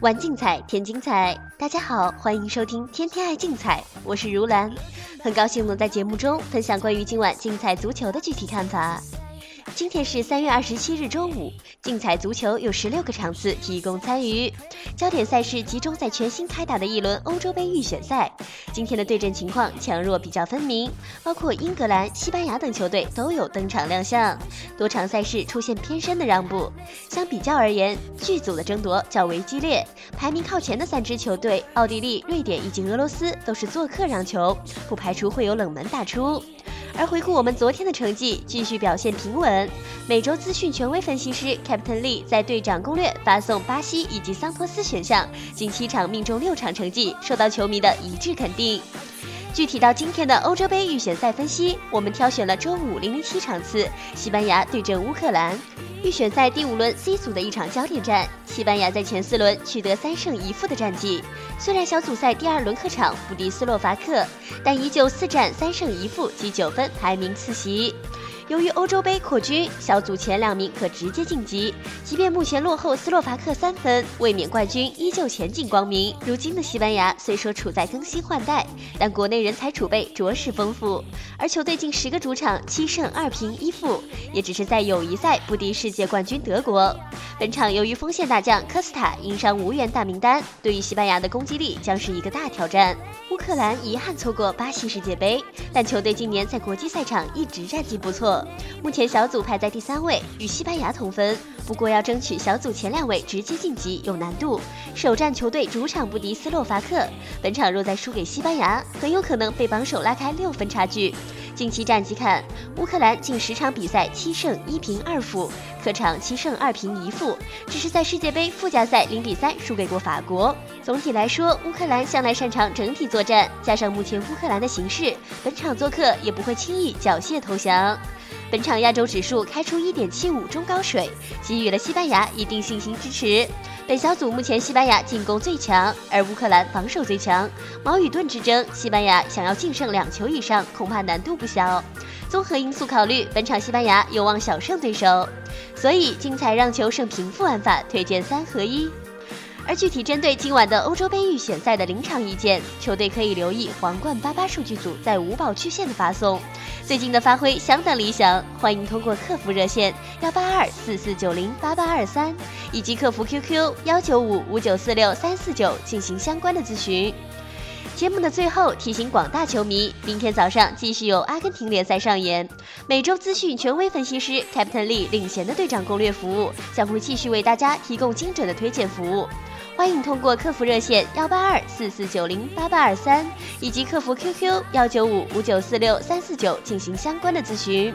玩竞彩，添精彩。大家好，欢迎收听《天天爱竞彩》，我是如兰，很高兴能在节目中分享关于今晚竞彩足球的具体看法。今天是三月二十七日周五，竞彩足球有十六个场次提供参与，焦点赛事集中在全新开打的一轮欧洲杯预选赛。今天的对阵情况强弱比较分明，包括英格兰、西班牙等球队都有登场亮相，多场赛事出现偏深的让步。相比较而言，剧组的争夺较为激烈，排名靠前的三支球队——奥地利、瑞典以及俄罗斯都是做客让球，不排除会有冷门打出。而回顾我们昨天的成绩，继续表现平稳。美洲资讯权威分析师 Captain Lee 在队长攻略发送巴西以及桑托斯选项，近七场命中六场成绩，受到球迷的一致肯定。具体到今天的欧洲杯预选赛分析，我们挑选了周五零零七场次，西班牙对阵乌克兰。预选赛第五轮 C 组的一场焦点战，西班牙在前四轮取得三胜一负的战绩。虽然小组赛第二轮客场不敌斯洛伐克，但依旧四战三胜一负，积九分，排名次席。由于欧洲杯扩军，小组前两名可直接晋级。即便目前落后斯洛伐克三分，卫冕冠军依旧前景光明。如今的西班牙虽说处在更新换代，但国内人才储备着实丰富。而球队近十个主场七胜二平一负，也只是在友谊赛不敌世界冠军德国。本场由于锋线大将科斯塔因伤无缘大名单，对于西班牙的攻击力将是一个大挑战。乌克兰遗憾错过巴西世界杯，但球队今年在国际赛场一直战绩不错。目前小组排在第三位，与西班牙同分。不过要争取小组前两位直接晋级有难度。首战球队主场不敌斯洛伐克，本场若再输给西班牙，很有可能被榜首拉开六分差距。近期战绩看，乌克兰近十场比赛七胜一平二负，客场七胜二平一负，只是在世界杯附加赛零比三输给过法国。总体来说，乌克兰向来擅长整体作战，加上目前乌克兰的形势，本场做客也不会轻易缴械投降。本场亚洲指数开出一点七五中高水，给予了西班牙一定信心支持。本小组目前西班牙进攻最强，而乌克兰防守最强，矛与盾之争，西班牙想要净胜两球以上，恐怕难度不小。综合因素考虑，本场西班牙有望小胜对手，所以精彩让球胜平负玩法推荐三合一。而具体针对今晚的欧洲杯预选赛的临场意见，球队可以留意皇冠八八数据组在五宝区线的发送，最近的发挥相当理想，欢迎通过客服热线幺八二四四九零八八二三以及客服 QQ 幺九五五九四六三四九进行相关的咨询。节目的最后提醒广大球迷，明天早上继续有阿根廷联赛上演，每周资讯权威分析师 Captain Lee 领衔的队长攻略服务将会继续为大家提供精准的推荐服务。欢迎通过客服热线幺八二四四九零八八二三以及客服 QQ 幺九五五九四六三四九进行相关的咨询。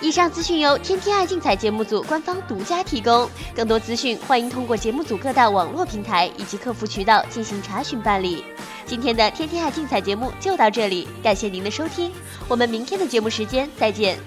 以上资讯由天天爱竞彩节目组官方独家提供，更多资讯欢迎通过节目组各大网络平台以及客服渠道进行查询办理。今天的天天爱竞彩节目就到这里，感谢您的收听，我们明天的节目时间再见。